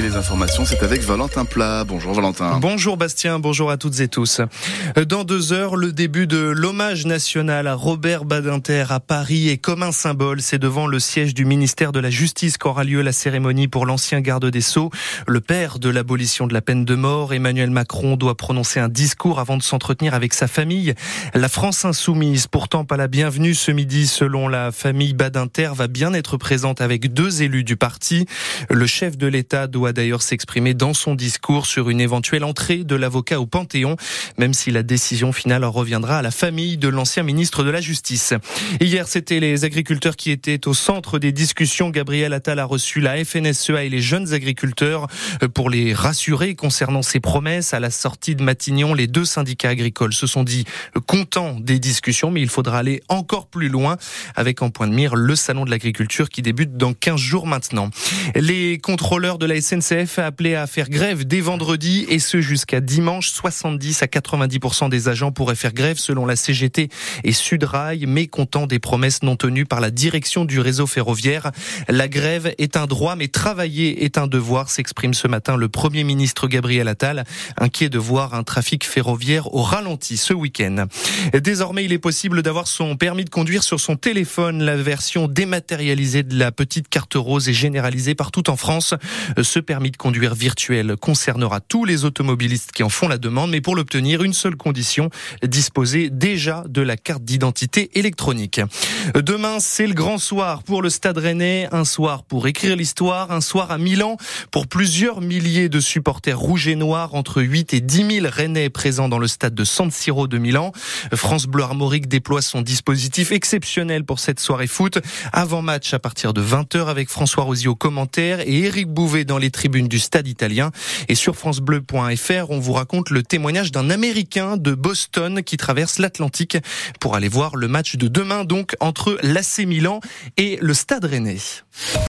Les informations, c'est avec Valentin Plat. Bonjour Valentin. Bonjour Bastien, bonjour à toutes et tous. Dans deux heures, le début de l'hommage national à Robert Badinter à Paris est comme un symbole. C'est devant le siège du ministère de la Justice qu'aura lieu la cérémonie pour l'ancien garde des Sceaux. Le père de l'abolition de la peine de mort, Emmanuel Macron, doit prononcer un discours avant de s'entretenir avec sa famille. La France insoumise, pourtant pas la bienvenue ce midi selon la famille Badinter, va bien être présente avec deux élus du parti. Le chef de l'État doit d'ailleurs s'exprimer dans son discours sur une éventuelle entrée de l'avocat au Panthéon, même si la décision finale reviendra à la famille de l'ancien ministre de la Justice. Hier, c'était les agriculteurs qui étaient au centre des discussions. Gabriel Attal a reçu la FNSEA et les jeunes agriculteurs pour les rassurer concernant ses promesses. À la sortie de Matignon, les deux syndicats agricoles se sont dit contents des discussions, mais il faudra aller encore plus loin avec en point de mire le salon de l'agriculture qui débute dans 15 jours maintenant. Les contrôleurs de la SNCF a appelé à faire grève dès vendredi et ce jusqu'à dimanche. 70 à 90% des agents pourraient faire grève selon la CGT et Sudrail, mécontent des promesses non tenues par la direction du réseau ferroviaire. La grève est un droit, mais travailler est un devoir, s'exprime ce matin le Premier ministre Gabriel Attal, inquiet de voir un trafic ferroviaire au ralenti ce week-end. Désormais, il est possible d'avoir son permis de conduire sur son téléphone. La version dématérialisée de la petite carte rose est généralisée partout en France. Ce permis de conduire virtuel concernera tous les automobilistes qui en font la demande, mais pour l'obtenir, une seule condition, disposer déjà de la carte d'identité électronique. Demain, c'est le grand soir pour le Stade Rennais, un soir pour écrire l'histoire, un soir à Milan pour plusieurs milliers de supporters rouges et noirs, entre 8 et 10 000 Rennais présents dans le stade de San Siro de Milan. France Bleu Armorique déploie son dispositif exceptionnel pour cette soirée foot. Avant match à partir de 20h avec François Rosier au commentaire et Éric Bouvet dans les tribunes du stade italien. Et sur francebleu.fr, on vous raconte le témoignage d'un Américain de Boston qui traverse l'Atlantique pour aller voir le match de demain donc entre l'AC Milan et le Stade Rennais.